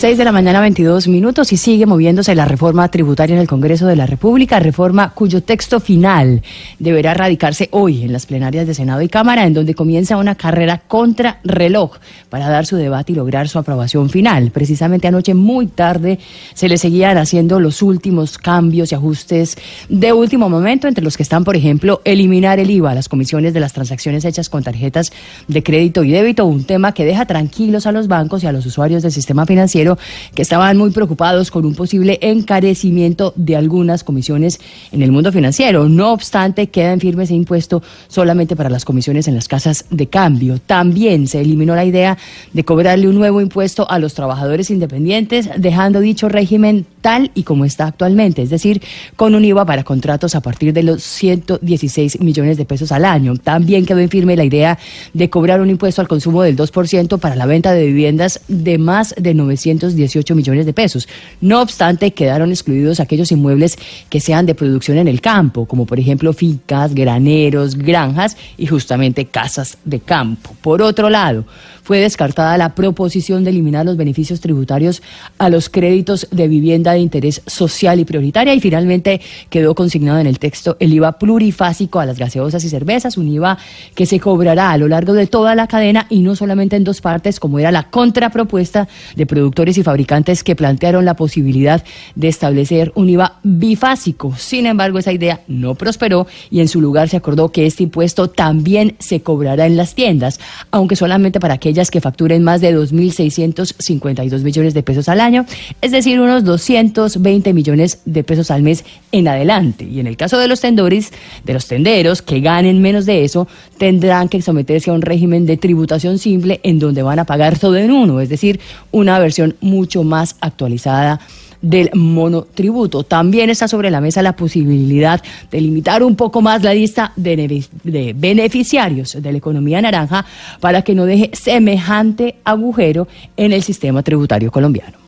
6 de la mañana, 22 minutos, y sigue moviéndose la reforma tributaria en el Congreso de la República, reforma cuyo texto final deberá radicarse hoy en las plenarias de Senado y Cámara, en donde comienza una carrera contra reloj para dar su debate y lograr su aprobación final. Precisamente anoche, muy tarde, se le seguían haciendo los últimos cambios y ajustes de último momento, entre los que están, por ejemplo, eliminar el IVA las comisiones de las transacciones hechas con tarjetas de crédito y débito, un tema que deja tranquilos a los bancos y a los usuarios del sistema financiero que estaban muy preocupados con un posible encarecimiento de algunas comisiones en el mundo financiero. No obstante, queda en firme ese impuesto solamente para las comisiones en las casas de cambio. También se eliminó la idea de cobrarle un nuevo impuesto a los trabajadores independientes, dejando dicho régimen tal y como está actualmente, es decir, con un IVA para contratos a partir de los 116 millones de pesos al año. También quedó en firme la idea de cobrar un impuesto al consumo del 2% para la venta de viviendas de más de 918 millones de pesos. No obstante, quedaron excluidos aquellos inmuebles que sean de producción en el campo, como por ejemplo fincas, graneros, granjas y justamente casas de campo. Por otro lado, fue descartada la proposición de eliminar los beneficios tributarios a los créditos de vivienda de interés social y prioritaria y finalmente quedó consignado en el texto el IVA plurifásico a las gaseosas y cervezas, un IVA que se cobrará a lo largo de toda la cadena y no solamente en dos partes como era la contrapropuesta de y fabricantes que plantearon la posibilidad de establecer un IVA bifásico. Sin embargo, esa idea no prosperó y en su lugar se acordó que este impuesto también se cobrará en las tiendas, aunque solamente para aquellas que facturen más de 2.652 millones de pesos al año, es decir, unos 220 millones de pesos al mes en adelante. Y en el caso de los tendores, de los tenderos que ganen menos de eso, tendrán que someterse a un régimen de tributación simple en donde van a pagar todo en uno, es decir, una versión mucho más actualizada del monotributo. También está sobre la mesa la posibilidad de limitar un poco más la lista de, beneficiarios de la economía naranja para que no deje semejante agujero en el sistema tributario colombiano.